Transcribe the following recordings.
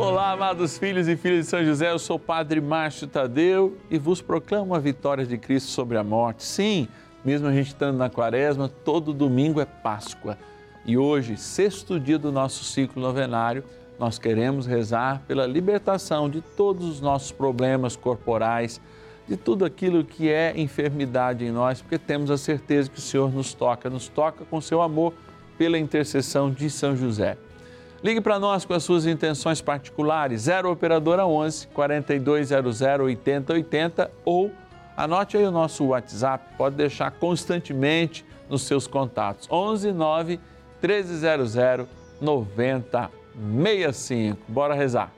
Olá, amados filhos e filhas de São José, eu sou o Padre Márcio Tadeu e vos proclamo a vitória de Cristo sobre a morte. Sim, mesmo a gente estando na quaresma, todo domingo é Páscoa. E hoje, sexto dia do nosso ciclo novenário, nós queremos rezar pela libertação de todos os nossos problemas corporais, de tudo aquilo que é enfermidade em nós, porque temos a certeza que o Senhor nos toca, nos toca com seu amor pela intercessão de São José. Ligue para nós com as suas intenções particulares, 0 Operadora 11 4200 8080 ou anote aí o nosso WhatsApp, pode deixar constantemente nos seus contatos, 11 9 1300 9065. Bora rezar.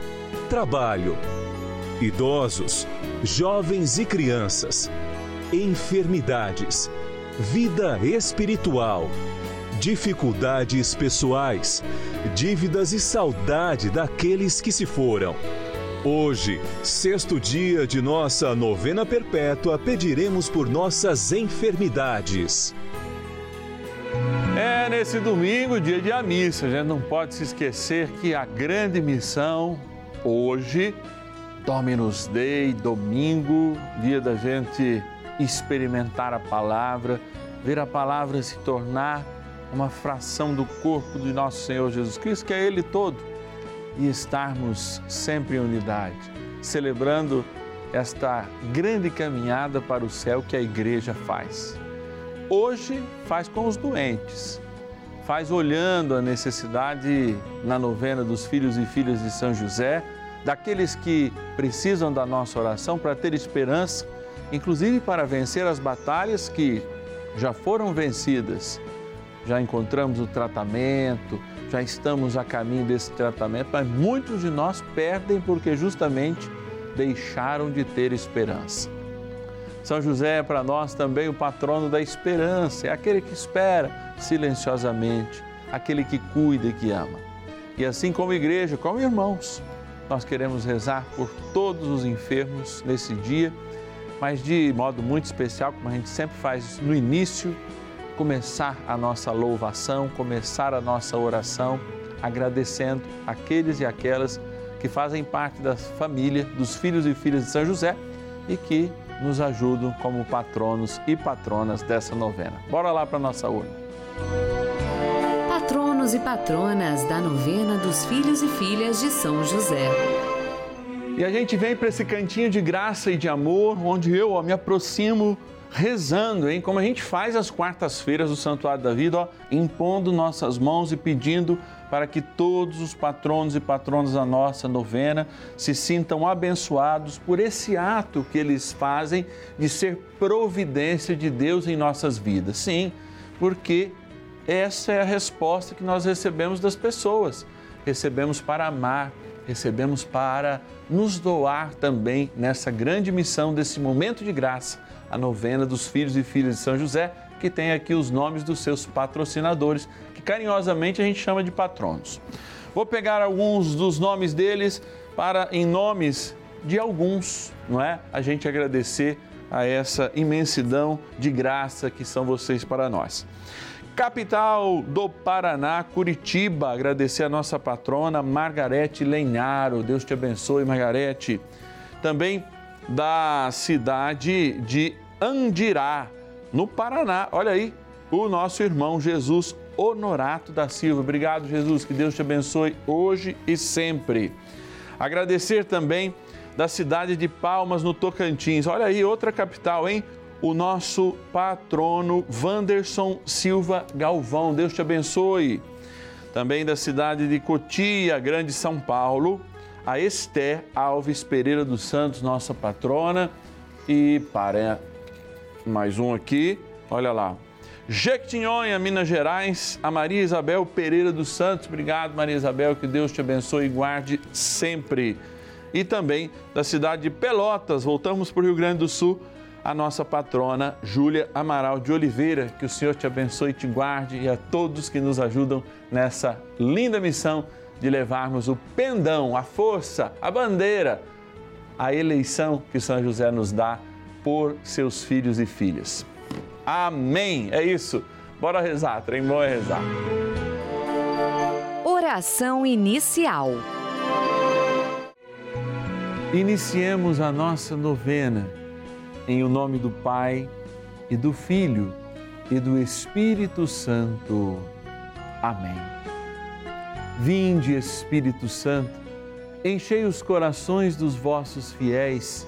trabalho, idosos, jovens e crianças, enfermidades, vida espiritual, dificuldades pessoais, dívidas e saudade daqueles que se foram. Hoje, sexto dia de nossa novena perpétua, pediremos por nossas enfermidades. É nesse domingo, dia de missa, a gente não pode se esquecer que a grande missão hoje, Dominus Dei, domingo, dia da gente experimentar a palavra, ver a palavra se tornar uma fração do corpo de nosso Senhor Jesus Cristo, que é Ele todo, e estarmos sempre em unidade, celebrando esta grande caminhada para o céu que a igreja faz. Hoje faz com os doentes, faz olhando a necessidade na novena dos filhos e filhas de São José, daqueles que precisam da nossa oração para ter esperança, inclusive para vencer as batalhas que já foram vencidas. Já encontramos o tratamento, já estamos a caminho desse tratamento, mas muitos de nós perdem porque justamente deixaram de ter esperança. São José é para nós também o patrono da esperança, é aquele que espera silenciosamente, aquele que cuida e que ama. E assim como igreja, como irmãos, nós queremos rezar por todos os enfermos nesse dia, mas de modo muito especial, como a gente sempre faz no início, começar a nossa louvação, começar a nossa oração, agradecendo aqueles e aquelas que fazem parte da família, dos filhos e filhas de São José e que nos ajudam como patronos e patronas dessa novena. Bora lá para nossa urna. Patronos e patronas da novena dos filhos e filhas de São José. E a gente vem para esse cantinho de graça e de amor, onde eu ó, me aproximo rezando, hein? Como a gente faz às quartas-feiras do Santuário da Vida, ó, impondo nossas mãos e pedindo para que todos os patronos e patronas da nossa novena se sintam abençoados por esse ato que eles fazem de ser providência de Deus em nossas vidas. Sim, porque essa é a resposta que nós recebemos das pessoas. Recebemos para amar, recebemos para nos doar também nessa grande missão desse momento de graça, a novena dos filhos e filhas de São José, que tem aqui os nomes dos seus patrocinadores, que carinhosamente a gente chama de patronos. Vou pegar alguns dos nomes deles para, em nomes de alguns, não é? A gente agradecer a essa imensidão de graça que são vocês para nós. capital do Paraná, Curitiba. Agradecer a nossa patrona Margarete Lenharo. Deus te abençoe, Margarete. Também da cidade de Andirá, no Paraná. Olha aí, o nosso irmão Jesus Honorato da Silva. Obrigado, Jesus. Que Deus te abençoe hoje e sempre. Agradecer também da cidade de Palmas, no Tocantins. Olha aí, outra capital, hein? O nosso patrono Wanderson Silva Galvão. Deus te abençoe. Também da cidade de Cotia, Grande São Paulo, a Esther Alves Pereira dos Santos, nossa patrona. E para mais um aqui, olha lá. Jequitinhonha, Minas Gerais, a Maria Isabel Pereira dos Santos. Obrigado, Maria Isabel, que Deus te abençoe e guarde sempre. E também da cidade de Pelotas, voltamos para o Rio Grande do Sul, a nossa patrona Júlia Amaral de Oliveira. Que o Senhor te abençoe e te guarde e a todos que nos ajudam nessa linda missão de levarmos o pendão, a força, a bandeira, a eleição que São José nos dá por seus filhos e filhas. Amém. É isso. Bora rezar, trem bom é rezar. Oração inicial. Iniciemos a nossa novena em o nome do Pai e do Filho e do Espírito Santo. Amém. Vinde, Espírito Santo, enchei os corações dos vossos fiéis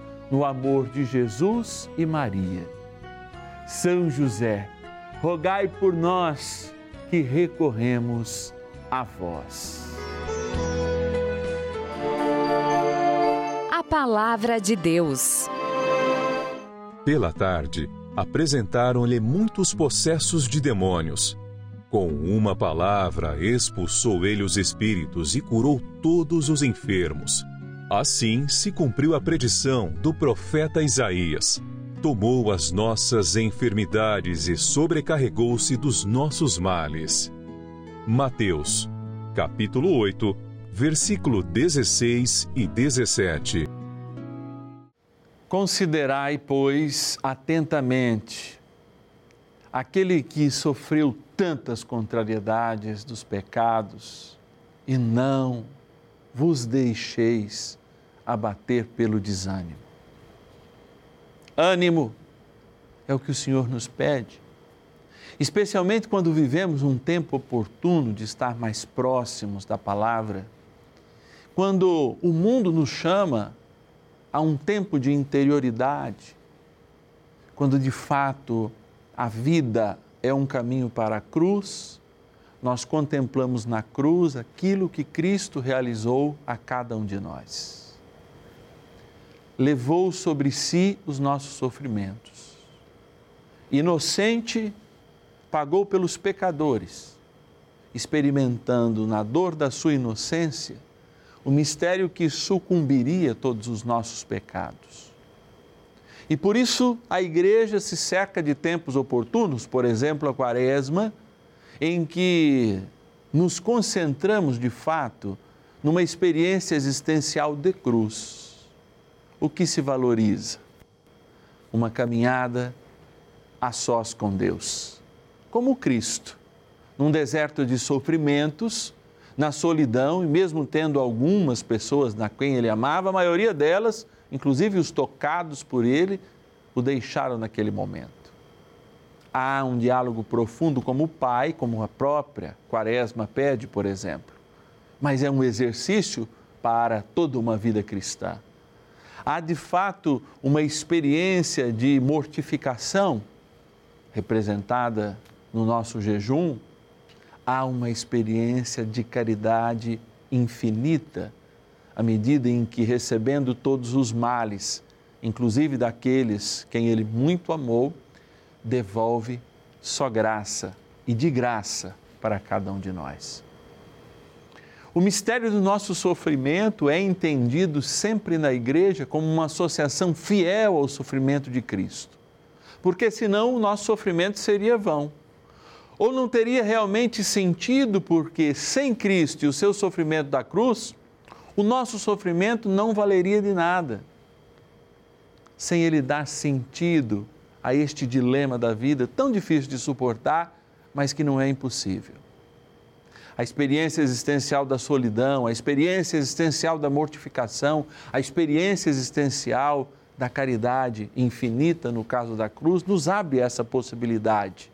no amor de Jesus e Maria. São José, rogai por nós que recorremos a vós. A palavra de Deus. Pela tarde, apresentaram-lhe muitos possessos de demônios. Com uma palavra, expulsou ele os espíritos e curou todos os enfermos. Assim se cumpriu a predição do profeta Isaías tomou as nossas enfermidades e sobrecarregou-se dos nossos males. Mateus, capítulo 8, versículo 16 e 17. Considerai, pois, atentamente aquele que sofreu tantas contrariedades dos pecados e não vos deixeis abater pelo desânimo. Ânimo é o que o Senhor nos pede, especialmente quando vivemos um tempo oportuno de estar mais próximos da palavra, quando o mundo nos chama a um tempo de interioridade, quando de fato a vida é um caminho para a cruz, nós contemplamos na cruz aquilo que Cristo realizou a cada um de nós. Levou sobre si os nossos sofrimentos. Inocente, pagou pelos pecadores, experimentando na dor da sua inocência o mistério que sucumbiria todos os nossos pecados. E por isso a igreja se cerca de tempos oportunos, por exemplo, a quaresma, em que nos concentramos de fato numa experiência existencial de cruz. O que se valoriza? Uma caminhada a sós com Deus, como Cristo, num deserto de sofrimentos, na solidão, e mesmo tendo algumas pessoas na quem ele amava, a maioria delas, inclusive os tocados por ele, o deixaram naquele momento há um diálogo profundo como o pai, como a própria Quaresma pede, por exemplo. Mas é um exercício para toda uma vida cristã. Há de fato uma experiência de mortificação representada no nosso jejum, há uma experiência de caridade infinita à medida em que recebendo todos os males, inclusive daqueles quem ele muito amou, devolve só graça e de graça para cada um de nós. O mistério do nosso sofrimento é entendido sempre na igreja como uma associação fiel ao sofrimento de Cristo. Porque senão o nosso sofrimento seria vão. Ou não teria realmente sentido, porque sem Cristo e o seu sofrimento da cruz, o nosso sofrimento não valeria de nada. Sem ele dar sentido a este dilema da vida tão difícil de suportar, mas que não é impossível. A experiência existencial da solidão, a experiência existencial da mortificação, a experiência existencial da caridade infinita, no caso da cruz, nos abre essa possibilidade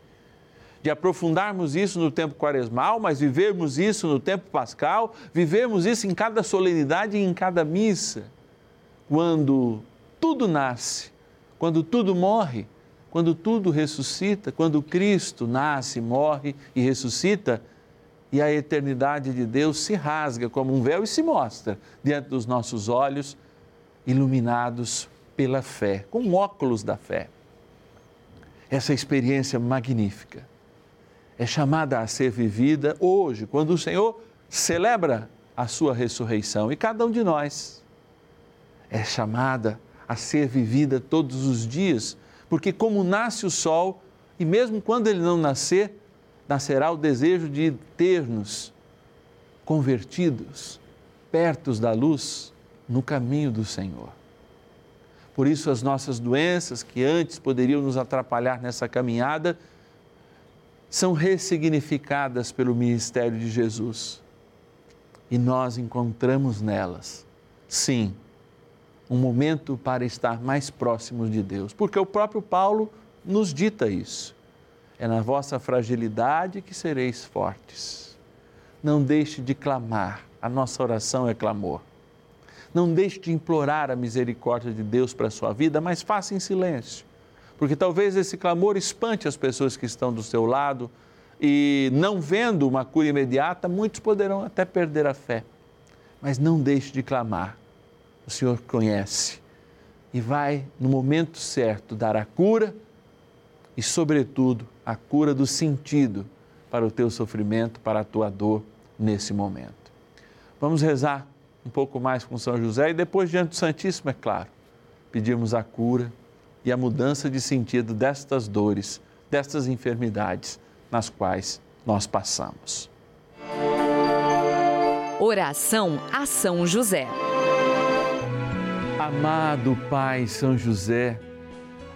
de aprofundarmos isso no tempo quaresmal, mas vivermos isso no tempo pascal, vivermos isso em cada solenidade e em cada missa. Quando tudo nasce, quando tudo morre, quando tudo ressuscita, quando Cristo nasce, morre e ressuscita, e a eternidade de Deus se rasga como um véu e se mostra diante dos nossos olhos, iluminados pela fé, com óculos da fé. Essa experiência magnífica é chamada a ser vivida hoje, quando o Senhor celebra a sua ressurreição e cada um de nós é chamada a ser vivida todos os dias porque como nasce o sol, e mesmo quando ele não nascer, nascerá o desejo de ter-nos convertidos, pertos da luz, no caminho do Senhor. Por isso, as nossas doenças, que antes poderiam nos atrapalhar nessa caminhada, são ressignificadas pelo ministério de Jesus. E nós encontramos nelas, sim, um momento para estar mais próximos de Deus, porque o próprio Paulo nos dita isso. É na vossa fragilidade que sereis fortes. Não deixe de clamar, a nossa oração é clamor. Não deixe de implorar a misericórdia de Deus para a sua vida, mas faça em silêncio, porque talvez esse clamor espante as pessoas que estão do seu lado e, não vendo uma cura imediata, muitos poderão até perder a fé. Mas não deixe de clamar o Senhor conhece e vai, no momento certo, dar a cura e, sobretudo, a cura do sentido para o teu sofrimento, para a tua dor nesse momento. Vamos rezar um pouco mais com São José e depois, diante do Santíssimo, é claro, pedirmos a cura e a mudança de sentido destas dores, destas enfermidades nas quais nós passamos. Oração a São José. Amado Pai São José,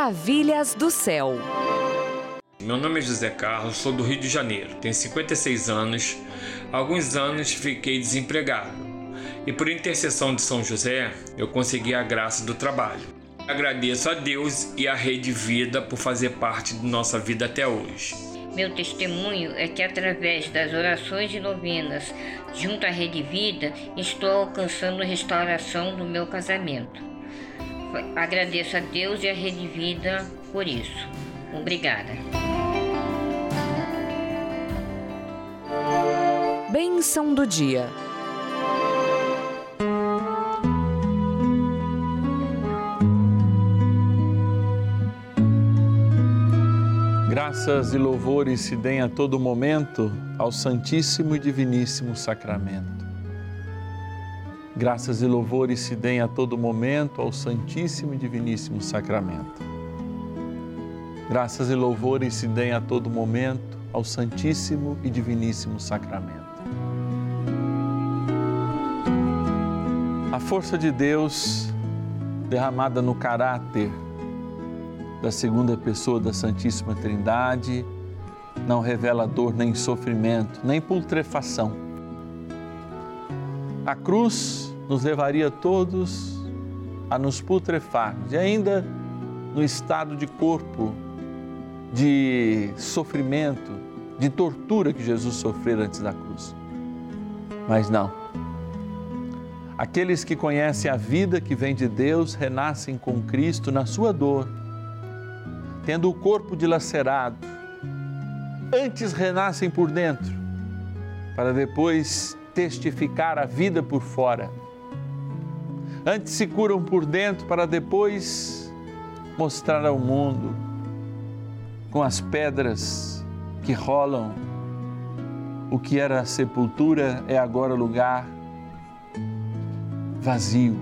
Maravilhas do céu. Meu nome é José Carlos, sou do Rio de Janeiro, tenho 56 anos. Há alguns anos fiquei desempregado e, por intercessão de São José, eu consegui a graça do trabalho. Agradeço a Deus e à Rede Vida por fazer parte de nossa vida até hoje. Meu testemunho é que, através das orações e novenas junto à Rede Vida, estou alcançando restauração do meu casamento. Agradeço a Deus e à Rede Vida por isso. Obrigada. Bênção do dia. Graças e louvores se deem a todo momento ao Santíssimo e Diviníssimo Sacramento. Graças e louvores se deem a todo momento ao Santíssimo e Diviníssimo Sacramento. Graças e louvores se deem a todo momento ao Santíssimo e Diviníssimo Sacramento. A força de Deus derramada no caráter da segunda pessoa da Santíssima Trindade não revela dor nem sofrimento, nem putrefação. A cruz nos levaria todos a nos putrefarmos e ainda no estado de corpo de sofrimento, de tortura que Jesus sofreu antes da cruz. Mas não. Aqueles que conhecem a vida que vem de Deus renascem com Cristo na sua dor, tendo o corpo dilacerado. Antes renascem por dentro, para depois testificar a vida por fora. Antes se curam por dentro, para depois mostrar ao mundo com as pedras que rolam. O que era sepultura é agora lugar vazio.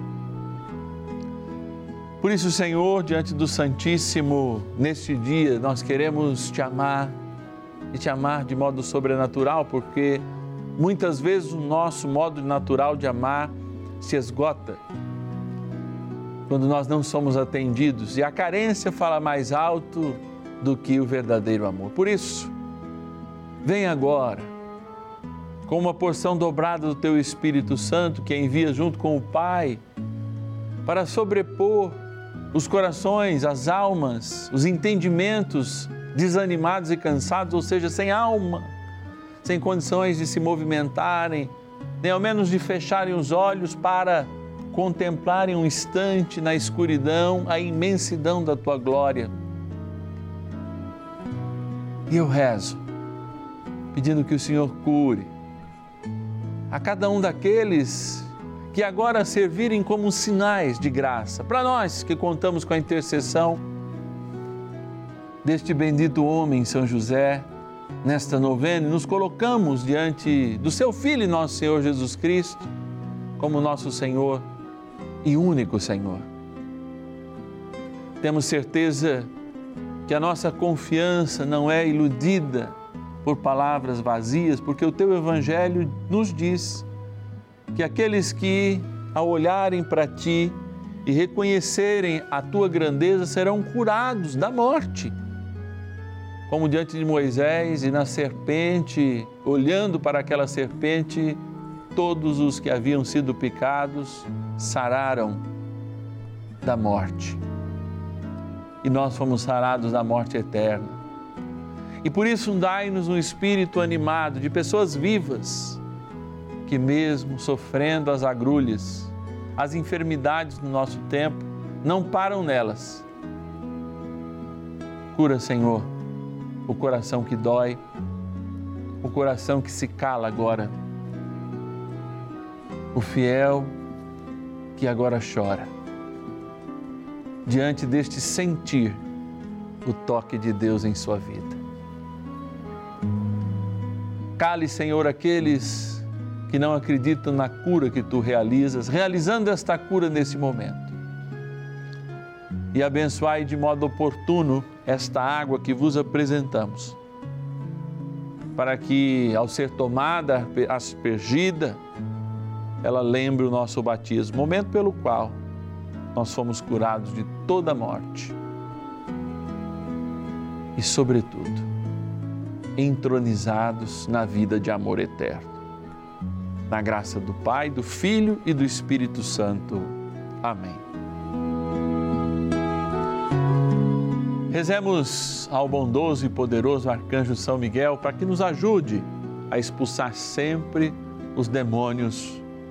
Por isso, Senhor, diante do Santíssimo, neste dia, nós queremos te amar e te amar de modo sobrenatural, porque muitas vezes o nosso modo natural de amar se esgota quando nós não somos atendidos e a carência fala mais alto do que o verdadeiro amor. Por isso, vem agora com uma porção dobrada do teu Espírito Santo que envia junto com o Pai para sobrepor os corações, as almas, os entendimentos desanimados e cansados, ou seja, sem alma, sem condições de se movimentarem, nem ao menos de fecharem os olhos para contemplarem um instante na escuridão a imensidão da tua glória. E eu rezo, pedindo que o Senhor cure a cada um daqueles que agora servirem como sinais de graça para nós que contamos com a intercessão deste bendito homem, São José, nesta novena, nos colocamos diante do seu Filho, nosso Senhor Jesus Cristo, como nosso Senhor e único Senhor. Temos certeza que a nossa confiança não é iludida por palavras vazias, porque o teu evangelho nos diz que aqueles que, ao olharem para ti e reconhecerem a tua grandeza, serão curados da morte. Como diante de Moisés e na serpente, olhando para aquela serpente, todos os que haviam sido picados sararam da morte. E nós fomos sarados da morte eterna. E por isso, dai-nos um espírito animado de pessoas vivas, que mesmo sofrendo as agrulhas, as enfermidades do nosso tempo, não param nelas. Cura, Senhor, o coração que dói, o coração que se cala agora, o fiel que agora chora, diante deste sentir o toque de Deus em sua vida. Cale, Senhor, aqueles que não acreditam na cura que tu realizas, realizando esta cura nesse momento. E abençoai de modo oportuno esta água que vos apresentamos, para que, ao ser tomada, aspergida, ela lembre o nosso batismo, momento pelo qual nós fomos curados de toda morte. E, sobretudo, entronizados na vida de amor eterno. Na graça do Pai, do Filho e do Espírito Santo. Amém. Rezemos ao bondoso e poderoso arcanjo São Miguel para que nos ajude a expulsar sempre os demônios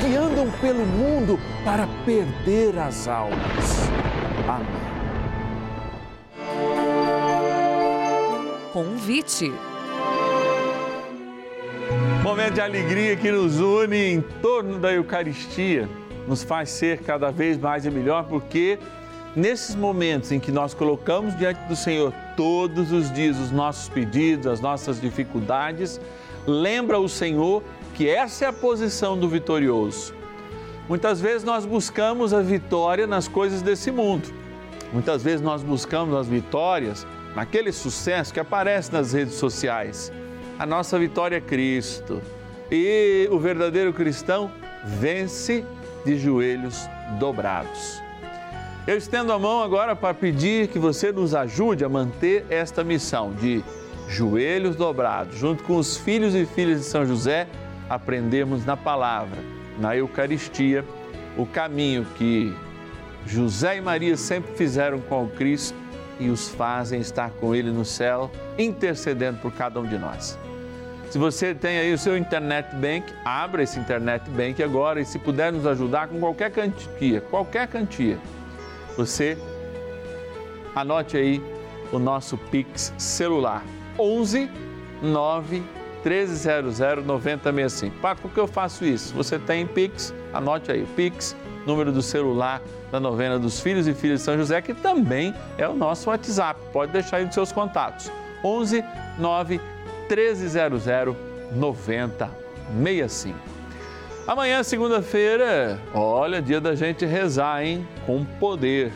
que andam pelo mundo para perder as almas. Amém. convite. Momento de alegria que nos une em torno da Eucaristia, nos faz ser cada vez mais e melhor, porque nesses momentos em que nós colocamos diante do Senhor todos os dias os nossos pedidos, as nossas dificuldades, lembra o Senhor que essa é a posição do vitorioso. Muitas vezes nós buscamos a vitória nas coisas desse mundo. Muitas vezes nós buscamos as vitórias naquele sucesso que aparece nas redes sociais. A nossa vitória é Cristo. E o verdadeiro cristão vence de joelhos dobrados. Eu estendo a mão agora para pedir que você nos ajude a manter esta missão de joelhos dobrados, junto com os filhos e filhas de São José, aprendemos na palavra, na Eucaristia, o caminho que José e Maria sempre fizeram com o Cristo e os fazem estar com Ele no céu, intercedendo por cada um de nós. Se você tem aí o seu internet bank, abra esse internet bank agora e se puder nos ajudar com qualquer quantia, qualquer quantia, você anote aí o nosso Pix celular 11 9 1300 9065. Paco, por que eu faço isso? Você tem Pix? Anote aí, Pix, número do celular da novena dos filhos e filhas de São José, que também é o nosso WhatsApp. Pode deixar aí nos seus contatos. 11 9 1300 9065. Amanhã, segunda-feira, olha, dia da gente rezar, hein? Com poder,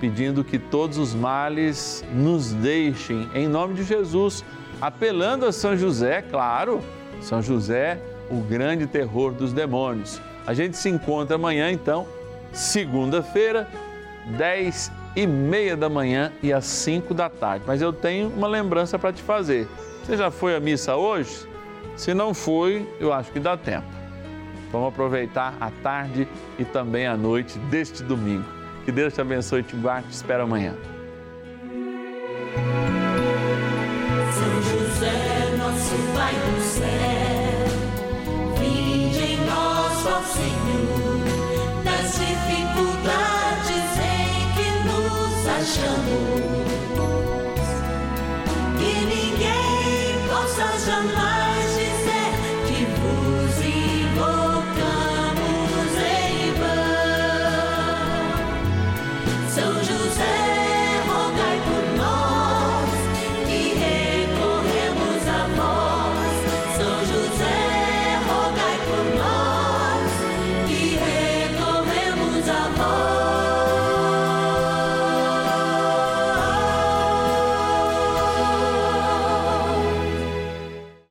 pedindo que todos os males nos deixem, em nome de Jesus, apelando a São José, claro, São José, o grande terror dos demônios. A gente se encontra amanhã, então, segunda-feira, 10 e meia da manhã e às 5 da tarde. Mas eu tenho uma lembrança para te fazer. Você já foi à missa hoje? Se não foi, eu acho que dá tempo. Vamos aproveitar a tarde e também a noite deste domingo. Que Deus te abençoe e te guarde. Te espero amanhã. Nosso Pai do céu, vinde em nós, ó Senhor, nas dificuldades em que nos achamos. Que ninguém possa jamais.